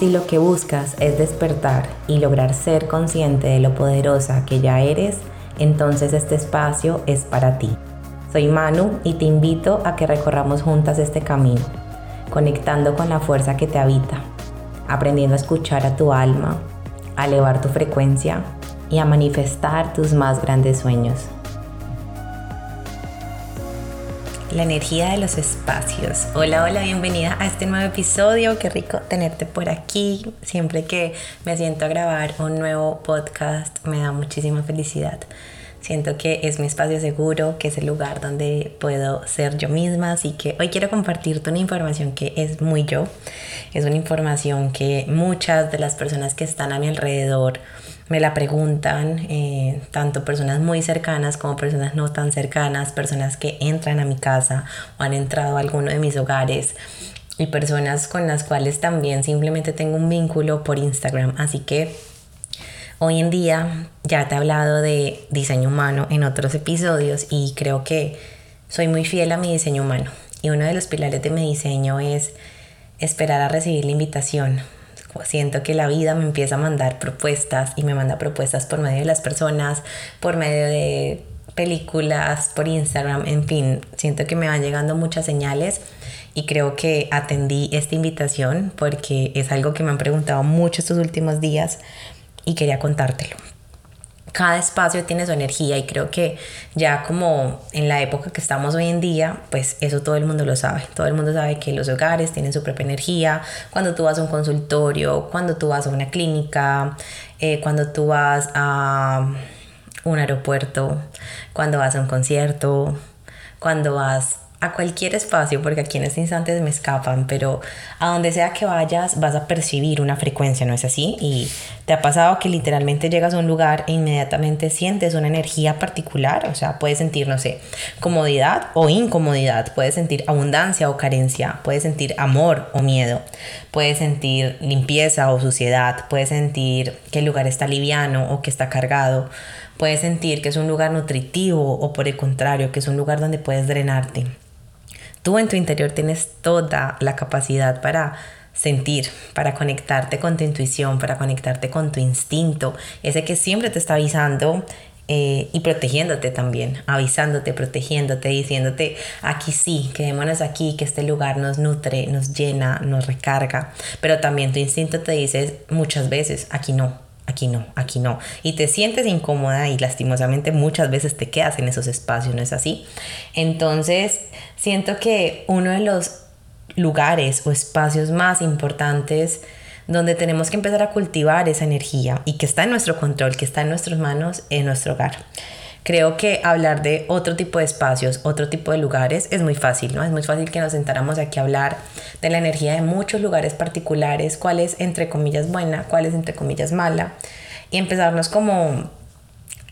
Si lo que buscas es despertar y lograr ser consciente de lo poderosa que ya eres, entonces este espacio es para ti. Soy Manu y te invito a que recorramos juntas este camino, conectando con la fuerza que te habita, aprendiendo a escuchar a tu alma, a elevar tu frecuencia y a manifestar tus más grandes sueños. La energía de los espacios. Hola, hola, bienvenida a este nuevo episodio. Qué rico tenerte por aquí. Siempre que me siento a grabar un nuevo podcast me da muchísima felicidad. Siento que es mi espacio seguro, que es el lugar donde puedo ser yo misma, así que hoy quiero compartirte una información que es muy yo. Es una información que muchas de las personas que están a mi alrededor me la preguntan, eh, tanto personas muy cercanas como personas no tan cercanas, personas que entran a mi casa o han entrado a alguno de mis hogares y personas con las cuales también simplemente tengo un vínculo por Instagram. Así que hoy en día ya te he hablado de diseño humano en otros episodios y creo que soy muy fiel a mi diseño humano. Y uno de los pilares de mi diseño es esperar a recibir la invitación Siento que la vida me empieza a mandar propuestas y me manda propuestas por medio de las personas, por medio de películas, por Instagram, en fin, siento que me van llegando muchas señales y creo que atendí esta invitación porque es algo que me han preguntado mucho estos últimos días y quería contártelo cada espacio tiene su energía y creo que ya como en la época que estamos hoy en día, pues eso todo el mundo lo sabe. Todo el mundo sabe que los hogares tienen su propia energía. Cuando tú vas a un consultorio, cuando tú vas a una clínica, eh, cuando tú vas a un aeropuerto, cuando vas a un concierto, cuando vas a cualquier espacio, porque aquí en este instante me escapan, pero a donde sea que vayas vas a percibir una frecuencia, ¿no es así? Y te ha pasado que literalmente llegas a un lugar e inmediatamente sientes una energía particular, o sea, puedes sentir, no sé, comodidad o incomodidad, puedes sentir abundancia o carencia, puedes sentir amor o miedo, puedes sentir limpieza o suciedad, puedes sentir que el lugar está liviano o que está cargado, puedes sentir que es un lugar nutritivo o por el contrario, que es un lugar donde puedes drenarte. Tú en tu interior tienes toda la capacidad para sentir, para conectarte con tu intuición, para conectarte con tu instinto, ese que siempre te está avisando eh, y protegiéndote también, avisándote, protegiéndote, diciéndote, aquí sí, quedémonos aquí, que este lugar nos nutre, nos llena, nos recarga, pero también tu instinto te dice muchas veces, aquí no, aquí no, aquí no. Y te sientes incómoda y lastimosamente muchas veces te quedas en esos espacios, ¿no es así? Entonces, siento que uno de los lugares o espacios más importantes donde tenemos que empezar a cultivar esa energía y que está en nuestro control, que está en nuestras manos, en nuestro hogar. Creo que hablar de otro tipo de espacios, otro tipo de lugares es muy fácil, ¿no? Es muy fácil que nos sentáramos aquí a hablar de la energía de muchos lugares particulares, cuál es entre comillas buena, cuál es entre comillas mala, y empezarnos como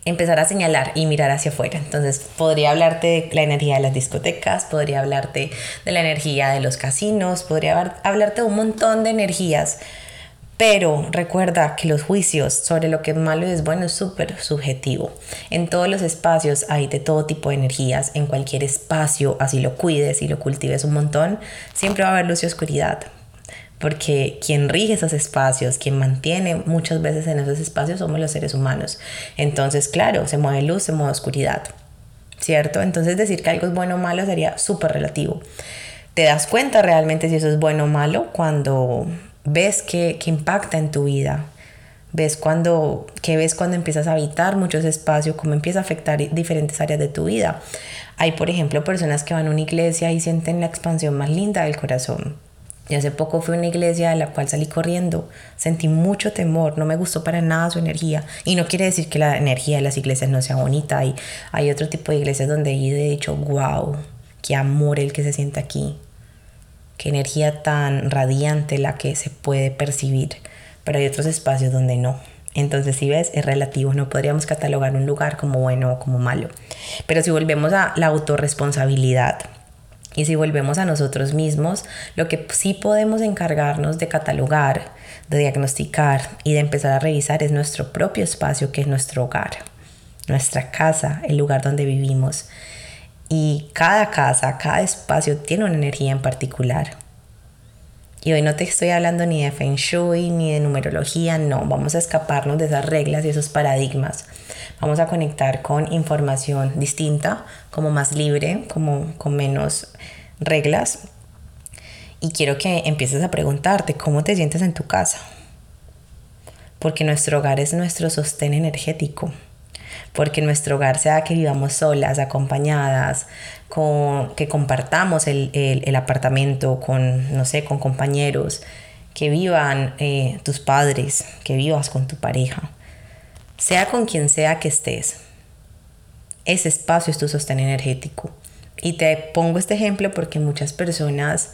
empezar a señalar y mirar hacia afuera. Entonces, podría hablarte de la energía de las discotecas, podría hablarte de la energía de los casinos, podría hablarte de un montón de energías pero recuerda que los juicios sobre lo que es malo y es bueno es súper subjetivo. En todos los espacios hay de todo tipo de energías. En cualquier espacio, así lo cuides y lo cultives un montón, siempre va a haber luz y oscuridad. Porque quien rige esos espacios, quien mantiene muchas veces en esos espacios somos los seres humanos. Entonces, claro, se mueve luz, se mueve oscuridad. ¿Cierto? Entonces decir que algo es bueno o malo sería súper relativo. Te das cuenta realmente si eso es bueno o malo cuando ves que, impacta en tu vida. Ves cuando, que ves cuando empiezas a habitar muchos espacios, cómo empieza a afectar diferentes áreas de tu vida. Hay, por ejemplo, personas que van a una iglesia y sienten la expansión más linda del corazón. Y hace poco fui a una iglesia de la cual salí corriendo. Sentí mucho temor, no me gustó para nada su energía. Y no quiere decir que la energía de las iglesias no sea bonita. Hay, hay otro tipo de iglesias donde he dicho, wow, qué amor el que se siente aquí qué energía tan radiante la que se puede percibir, pero hay otros espacios donde no. Entonces, si ves, es relativo, no podríamos catalogar un lugar como bueno o como malo. Pero si volvemos a la autorresponsabilidad y si volvemos a nosotros mismos, lo que sí podemos encargarnos de catalogar, de diagnosticar y de empezar a revisar es nuestro propio espacio, que es nuestro hogar, nuestra casa, el lugar donde vivimos. Y cada casa, cada espacio tiene una energía en particular. Y hoy no te estoy hablando ni de feng shui ni de numerología, no, vamos a escaparnos de esas reglas y esos paradigmas. Vamos a conectar con información distinta, como más libre, como con menos reglas. Y quiero que empieces a preguntarte cómo te sientes en tu casa. Porque nuestro hogar es nuestro sostén energético porque nuestro hogar sea que vivamos solas, acompañadas, con, que compartamos el, apartamento con, no sé, con compañeros, que vivan eh, tus padres, que vivas con tu pareja, sea con quien sea que estés. Ese espacio es tu sostén energético. Y te pongo este ejemplo porque muchas personas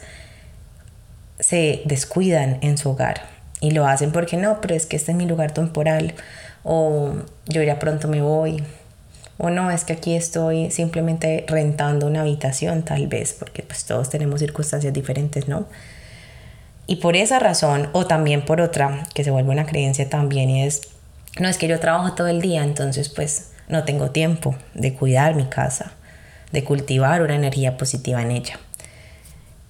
se descuidan en su hogar y lo hacen porque no, pero es que este es mi lugar temporal o yo ya pronto me voy, o no, es que aquí estoy simplemente rentando una habitación tal vez, porque pues todos tenemos circunstancias diferentes, ¿no? Y por esa razón, o también por otra, que se vuelve una creencia también, y es, no es que yo trabajo todo el día, entonces pues no tengo tiempo de cuidar mi casa, de cultivar una energía positiva en ella.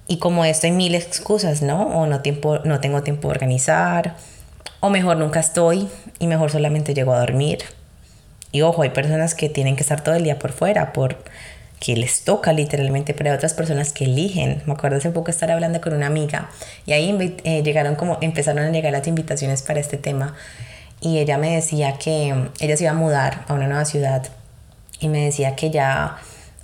Y como esto hay mil excusas, ¿no? O no, tiempo, no tengo tiempo de organizar, o mejor nunca estoy y mejor solamente llego a dormir. Y ojo, hay personas que tienen que estar todo el día por fuera, por que les toca literalmente, pero hay otras personas que eligen. Me acuerdo hace poco estar hablando con una amiga y ahí eh, llegaron como, empezaron a llegar las invitaciones para este tema y ella me decía que ella se iba a mudar a una nueva ciudad y me decía que ya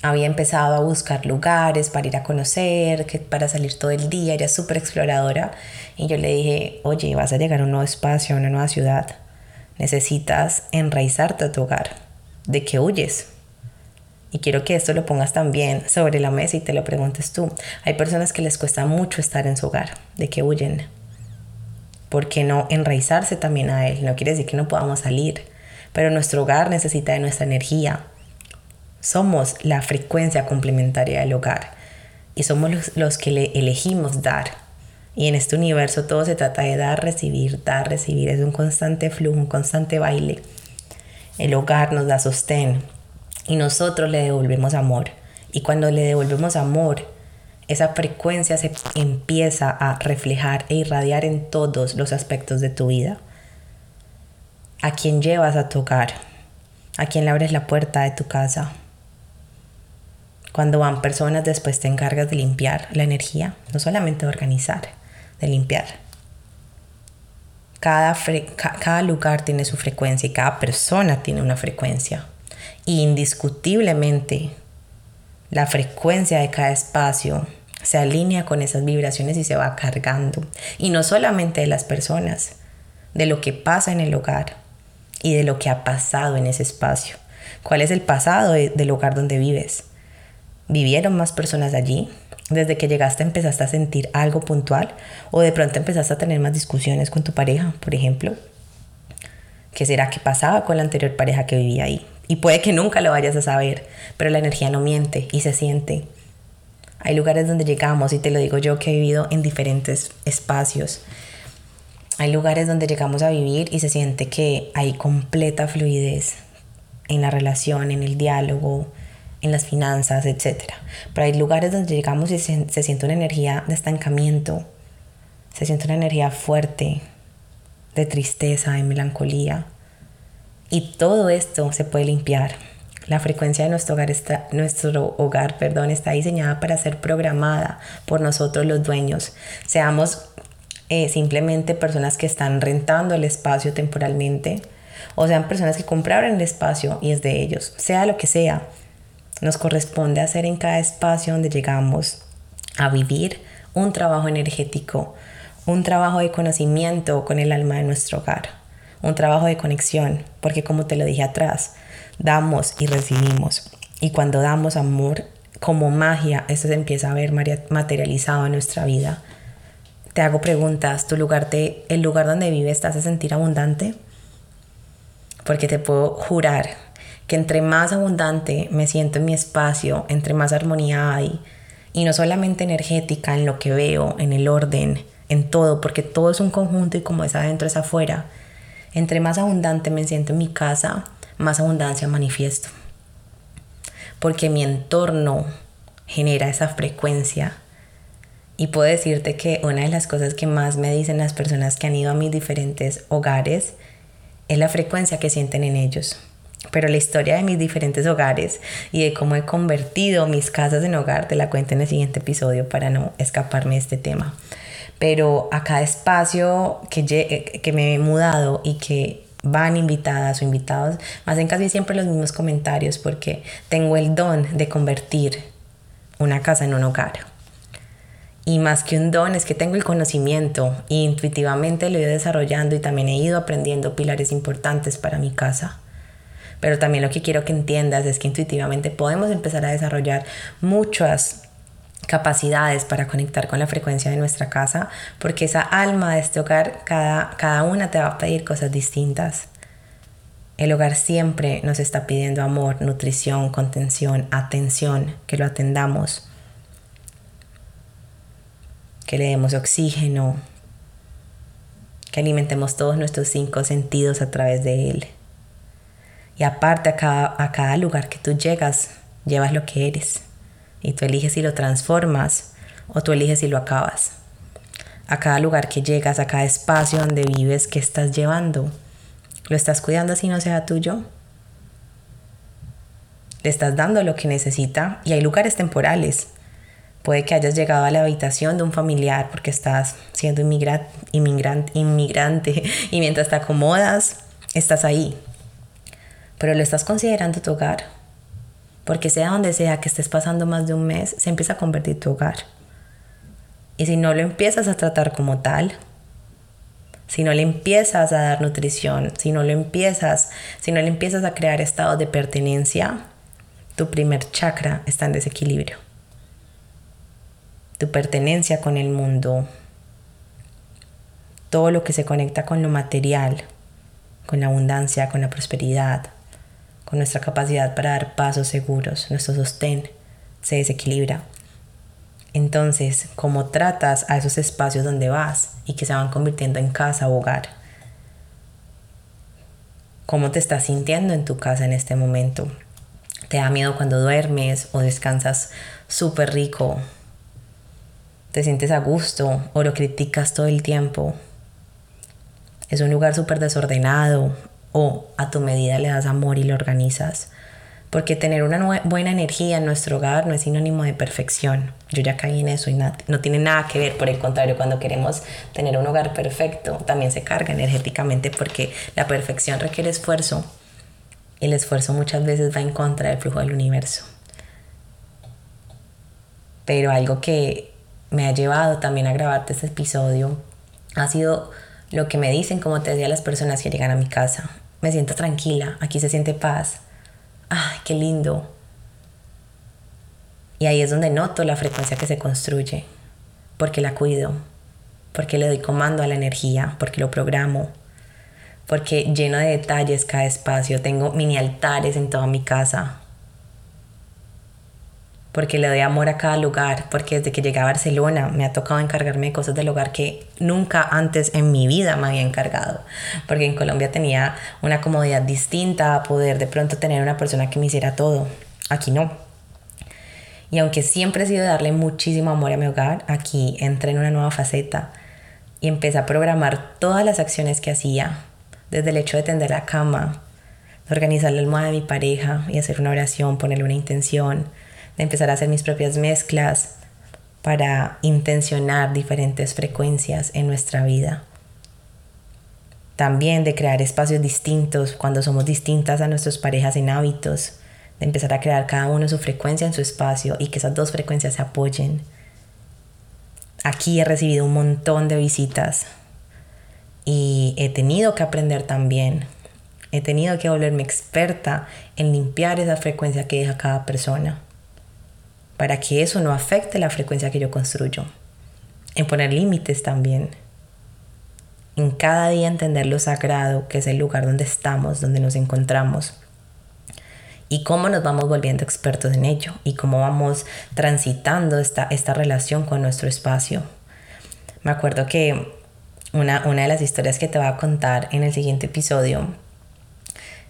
había empezado a buscar lugares para ir a conocer, para salir todo el día, era súper exploradora. Y yo le dije, oye, vas a llegar a un nuevo espacio, a una nueva ciudad. Necesitas enraizarte a tu hogar. ¿De qué huyes? Y quiero que esto lo pongas también sobre la mesa y te lo preguntes tú. Hay personas que les cuesta mucho estar en su hogar. ¿De qué huyen? ¿Por qué no enraizarse también a él? No quiere decir que no podamos salir, pero nuestro hogar necesita de nuestra energía, somos la frecuencia complementaria del hogar y somos los, que le elegimos dar. Y en este universo todo se trata de dar, recibir, dar, recibir. Es un constante flujo, un constante baile. El hogar nos da sostén y nosotros le devolvemos amor. Y cuando le devolvemos amor, esa frecuencia se empieza a reflejar e irradiar en todos los aspectos de tu vida. ¿A quién llevas a tu hogar? ¿A quién le abres la puerta de tu casa? Cuando van personas después te encargas de limpiar la energía, no solamente de organizar, de limpiar. Cada, cada lugar tiene su frecuencia y cada persona tiene una frecuencia. Y indiscutiblemente la frecuencia de cada espacio se alinea con esas vibraciones y se va cargando. Y no solamente de las personas, de lo que pasa en el hogar y de lo que ha pasado en ese espacio. ¿Cuál es el pasado del lugar donde vives? ¿Vivieron más personas allí? ¿Desde que llegaste empezaste a sentir algo puntual? ¿O de pronto empezaste a tener más discusiones con tu pareja, por ejemplo? ¿Qué será que pasaba con la anterior pareja que vivía ahí? Y puede que nunca lo vayas a saber, pero la energía no miente y se siente. Hay lugares donde llegamos, y te lo digo yo que he vivido en diferentes espacios. Hay lugares donde llegamos a vivir y se siente que hay completa fluidez en la relación, en el diálogo, en las finanzas, etc. Pero hay lugares donde llegamos y se, siente una energía de estancamiento, se siente una energía fuerte, de tristeza, de melancolía. Y todo esto se puede limpiar. La frecuencia de nuestro hogar está, nuestro hogar, perdón, está diseñada para ser programada por nosotros los dueños. Seamos eh, simplemente personas que están rentando el espacio temporalmente o sean personas que compraron el espacio y es de ellos. Sea lo que sea, nos corresponde hacer en cada espacio donde llegamos a vivir un trabajo energético, un trabajo de conocimiento con el alma de nuestro hogar, un trabajo de conexión, porque como te lo dije atrás, damos y recibimos. Y cuando damos amor, como magia, eso se empieza a ver materializado en nuestra vida. Te hago preguntas, ¿tu lugar de, el lugar donde vives te hace sentir abundante? Porque te puedo jurar que entre más abundante me siento en mi espacio, entre más armonía hay, y no solamente energética, en lo que veo, en el orden, en todo, porque todo es un conjunto y como es adentro es afuera, entre más abundante me siento en mi casa, más abundancia manifiesto. Porque mi entorno genera esa frecuencia Y puedo decirte que una de las cosas que más me dicen las personas que han ido a mis diferentes hogares es la frecuencia que sienten en ellos. Pero la historia de mis diferentes hogares y de cómo he convertido mis casas en hogar te la cuento en el siguiente episodio para no escaparme de este tema. Pero a cada espacio que, que me he mudado y que van invitadas o invitados, me hacen casi siempre los mismos comentarios porque tengo el don de convertir una casa en un hogar. Y más que un don es que tengo el conocimiento e intuitivamente lo he ido desarrollando y también he ido aprendiendo pilares importantes para mi casa. Pero también lo que quiero que entiendas es que intuitivamente podemos empezar a desarrollar muchas capacidades para conectar con la frecuencia de nuestra casa, porque esa alma de este hogar, cada, cada una te va a pedir cosas distintas. El hogar siempre nos está pidiendo amor, nutrición, contención, atención, que lo atendamos, que le demos oxígeno, que alimentemos todos nuestros cinco sentidos a través de él. Y aparte a cada, a cada lugar que tú llegas, llevas lo que eres. Y tú eliges si lo transformas o tú eliges si lo acabas. A cada lugar que llegas, a cada espacio donde vives, ¿qué estás llevando? ¿Lo estás cuidando así no sea tuyo? Le estás dando lo que necesita y hay lugares temporales. Puede que hayas llegado a la habitación de un familiar porque estás siendo inmigrante, inmigrante y mientras te acomodas, estás ahí pero lo estás considerando tu hogar. Porque sea donde sea que estés pasando más de un mes, se empieza a convertir tu hogar. Y si no lo empiezas a tratar como tal, si no le empiezas a dar nutrición, si no lo empiezas, si no le empiezas a crear estados de pertenencia, tu primer chakra está en desequilibrio. Tu pertenencia con el mundo, todo lo que se conecta con lo material, con la abundancia, con la prosperidad, nuestra capacidad para dar pasos seguros, nuestro sostén se desequilibra. Entonces, ¿cómo tratas a esos espacios donde vas y que se van convirtiendo en casa o hogar? ¿Cómo te estás sintiendo en tu casa en este momento? ¿Te da miedo cuando duermes o descansas súper rico? ¿Te sientes a gusto o lo criticas todo el tiempo? ¿Es un lugar súper desordenado o a tu medida le das amor y lo organizas. Porque tener una buena energía en nuestro hogar no es sinónimo de perfección. Yo ya caí en eso y no tiene nada que ver. Por el contrario, cuando queremos tener un hogar perfecto, también se carga energéticamente porque la perfección requiere esfuerzo. Y el esfuerzo muchas veces va en contra del flujo del universo. Pero algo que me ha llevado también a grabarte este episodio ha sido lo que me dicen, como te decía, las personas que llegan a mi casa me siento tranquila, aquí se siente paz. ¡Ay, qué lindo! Y ahí es donde noto la frecuencia que se construye, porque la cuido, porque le doy comando a la energía, porque lo programo, porque lleno de detalles cada espacio, tengo mini altares en toda mi casa, porque le doy amor a cada lugar, porque desde que llegué a Barcelona me ha tocado encargarme de cosas del hogar que nunca antes en mi vida me había encargado, porque en Colombia tenía una comodidad distinta a poder de pronto tener una persona que me hiciera todo, aquí no. Y aunque siempre he sido darle muchísimo amor a mi hogar, aquí entré en una nueva faceta y empecé a programar todas las acciones que hacía, desde el hecho de tender la cama, organizar la almohada de mi pareja y hacer una oración, ponerle una intención, de empezar a hacer mis propias mezclas para intencionar diferentes frecuencias en nuestra vida. También de crear espacios distintos cuando somos distintas a nuestras parejas en hábitos, de empezar a crear cada uno su frecuencia en su espacio y que esas dos frecuencias se apoyen. Aquí he recibido un montón de visitas y he tenido que aprender también. He tenido que volverme experta en limpiar esa frecuencia que deja cada persona para que eso no afecte la frecuencia que yo construyo. En poner límites también. En cada día entender lo sagrado, que es el lugar donde estamos, donde nos encontramos. Y cómo nos vamos volviendo expertos en ello. Y cómo vamos transitando esta, esta relación con nuestro espacio. Me acuerdo que una, una de las historias que te voy a contar en el siguiente episodio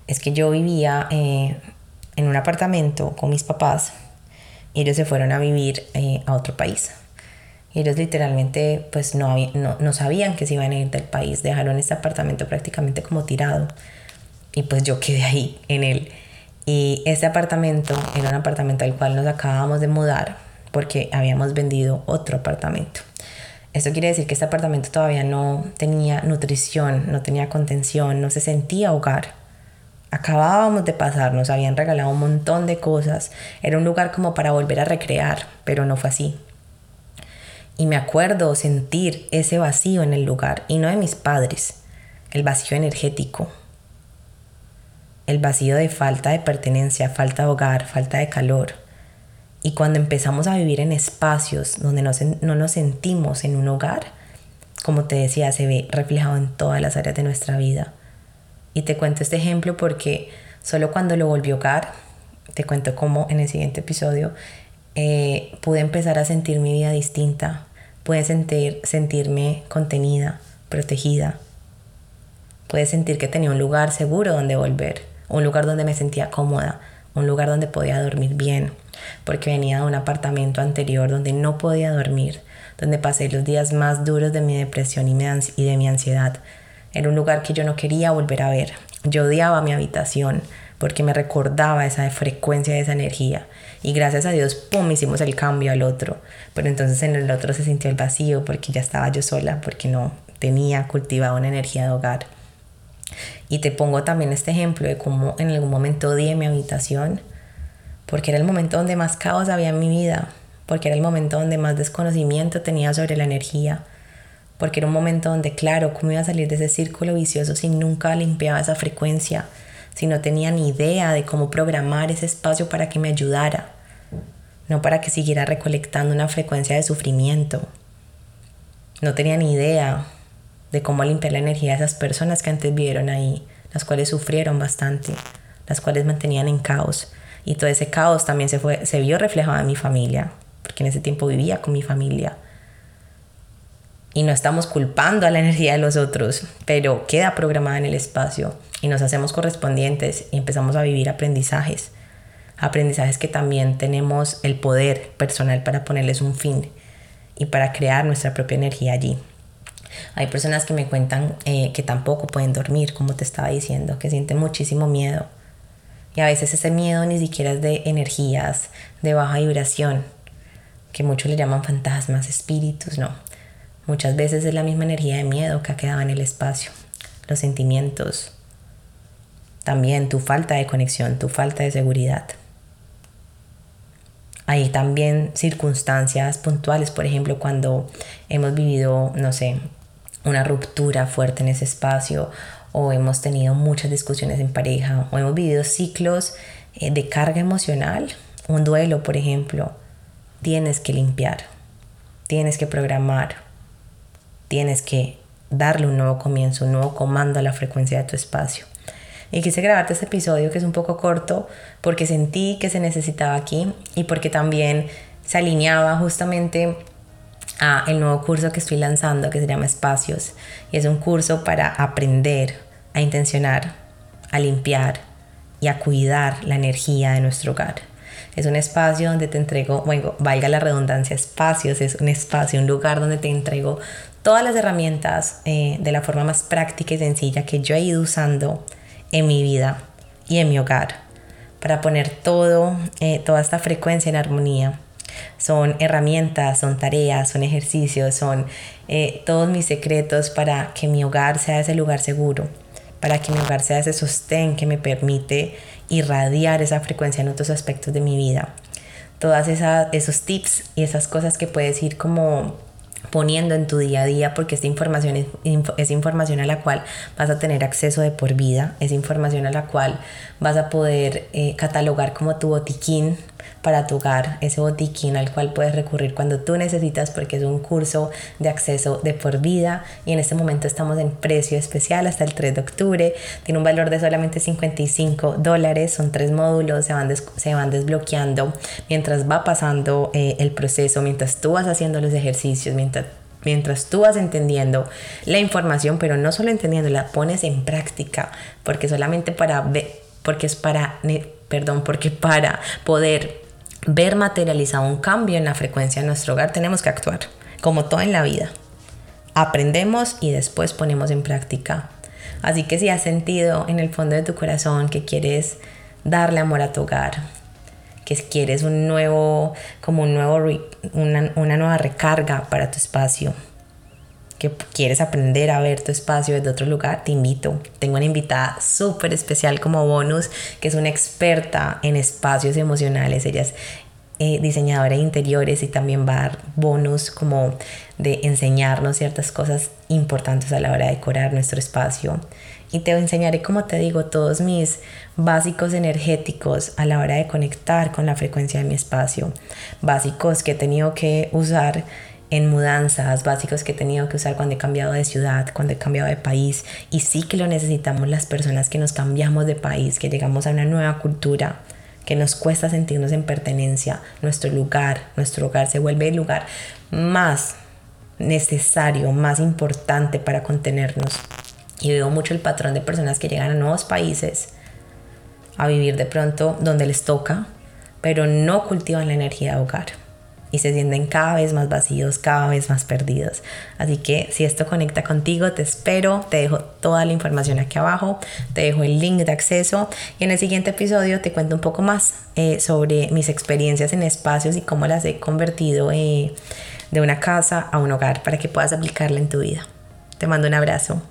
es que yo vivía eh, en un apartamento con mis papás ellos se fueron a vivir eh, a otro país. Ellos literalmente pues no, no, no sabían que se iban a ir del país, dejaron este apartamento prácticamente como tirado. Y pues yo quedé ahí en él. Y ese apartamento era un apartamento al cual nos acabábamos de mudar porque habíamos vendido otro apartamento. Esto quiere decir que este apartamento todavía no tenía nutrición, no tenía contención, no se sentía hogar. Acabábamos de pasar, nos habían regalado un montón de cosas. Era un lugar como para volver a recrear, pero no fue así. Y me acuerdo sentir ese vacío en el lugar, y no de mis padres, el vacío energético, el vacío de falta de pertenencia, falta de hogar, falta de calor. Y cuando empezamos a vivir en espacios donde no, nos sentimos en un hogar, como te decía, se ve reflejado en todas las áreas de nuestra vida. Y te cuento este ejemplo porque solo cuando lo volví hogar, te cuento cómo en el siguiente episodio, eh, pude empezar a sentir mi vida distinta, pude sentir, sentirme contenida, protegida, pude sentir que tenía un lugar seguro donde volver, un lugar donde me sentía cómoda, un lugar donde podía dormir bien, porque venía de un apartamento anterior donde no podía dormir, donde pasé los días más duros de mi depresión y de mi ansiedad. Era un lugar que yo no quería volver a ver. Yo odiaba mi habitación porque me recordaba esa frecuencia esa energía. Y gracias a Dios, ¡pum!, hicimos el cambio al otro. Pero entonces en el otro se sintió el vacío porque ya estaba yo sola, porque no tenía cultivado una energía de hogar. Y te pongo también este ejemplo de cómo en algún momento odié mi habitación porque era el momento donde más caos había en mi vida, porque era el momento donde más desconocimiento tenía sobre la energía, porque era un momento donde, claro, cómo iba a salir de ese círculo vicioso si nunca limpiaba esa frecuencia, si no tenía ni idea de cómo programar ese espacio para que me ayudara, no para que siguiera recolectando una frecuencia de sufrimiento. No tenía ni idea de cómo limpiar la energía de esas personas que antes vivieron ahí, las cuales sufrieron bastante, las cuales mantenían en caos y todo ese caos también se, fue, se vio reflejado en mi familia, porque en ese tiempo vivía con mi familia. Y no estamos culpando a la energía de los otros, pero queda programada en el espacio y nos hacemos correspondientes y empezamos a vivir aprendizajes. Aprendizajes que también tenemos el poder personal para ponerles un fin y para crear nuestra propia energía allí. Hay personas que me cuentan eh, que tampoco pueden dormir, como te estaba diciendo, que sienten muchísimo miedo y a veces ese miedo ni siquiera es de energías de baja vibración, que muchos le llaman fantasmas, espíritus, no. Muchas veces es la misma energía de miedo que ha quedado en el espacio, los sentimientos, también tu falta de conexión, tu falta de seguridad. Hay también circunstancias puntuales, por ejemplo, cuando hemos vivido, no sé, una ruptura fuerte en ese espacio o hemos tenido muchas discusiones en pareja o hemos vivido ciclos eh, de carga emocional, un duelo, por ejemplo, tienes que limpiar, tienes que programar, tienes que darle un nuevo comienzo, un nuevo comando a la frecuencia de tu espacio. Y quise grabarte este episodio que es un poco corto porque sentí que se necesitaba aquí y porque también se alineaba justamente a el nuevo curso que estoy lanzando que se llama Espacios y es un curso para aprender a intencionar, a limpiar y a cuidar la energía de nuestro hogar. Es un espacio donde te entrego, bueno, valga la redundancia, espacios, es un espacio, un lugar donde te entrego todas las herramientas eh, de la forma más práctica y sencilla que yo he ido usando en mi vida y en mi hogar para poner todo, eh, toda esta frecuencia en armonía. Son herramientas, son tareas, son ejercicios, son eh, todos mis secretos para que mi hogar sea ese lugar seguro, para que mi hogar sea ese sostén que me permite irradiar esa frecuencia en otros aspectos de mi vida. Todas esos tips y esas cosas que puedes ir como poniendo en tu día a día porque esta información es, información a la cual vas a tener acceso de por vida, es información a la cual vas a poder eh, catalogar como tu botiquín para tu hogar, ese botiquín al cual puedes recurrir cuando tú necesitas porque es un curso de acceso de por vida. Y en este momento estamos en precio especial hasta el 3 de octubre, tiene un valor de solamente 55 dólares, son tres módulos, se van, se van desbloqueando mientras va pasando eh, el proceso, mientras tú vas haciendo los ejercicios, mientras mientras tú vas entendiendo la información, pero no solo entendiendo, la pones en práctica, porque solamente para ver, porque es para, perdón, porque para poder ver materializado un cambio en la frecuencia de nuestro hogar, tenemos que actuar. como todo en la vida. Aprendemos y después ponemos en práctica. Así que si has sentido en el fondo de tu corazón que quieres darle amor a tu hogar, que quieres un nuevo, como un nuevo, una, una nueva recarga para tu espacio, que quieres aprender a ver tu espacio desde otro lugar, te invito. Tengo una invitada súper especial como bonus, que es una experta en espacios emocionales. Ella es eh, diseñadora de interiores y también va a dar bonus como de enseñarnos ciertas cosas importantes a la hora de decorar nuestro espacio. Y te enseñaré, como te digo, todos mis básicos energéticos a la hora de conectar con la frecuencia de mi espacio. Básicos que he tenido que usar en mudanzas básicos que he tenido que usar cuando he cambiado de ciudad, cuando he cambiado de país. Y sí que lo necesitamos las personas que nos cambiamos de país, que llegamos a una nueva cultura, que nos cuesta sentirnos en pertenencia. Nuestro lugar, nuestro hogar se vuelve el lugar más necesario, más importante para contenernos. Y veo mucho el patrón de personas que llegan a nuevos países a vivir de pronto donde les toca, pero no cultivan la energía de hogar y se sienten cada vez más vacíos, cada vez más perdidos. Así que si esto conecta contigo, te espero, te dejo toda la información aquí abajo, te dejo el link de acceso y en el siguiente episodio te cuento un poco más eh, sobre mis experiencias en espacios y cómo las he convertido eh, de una casa a un hogar para que puedas aplicarla en tu vida. Te mando un abrazo.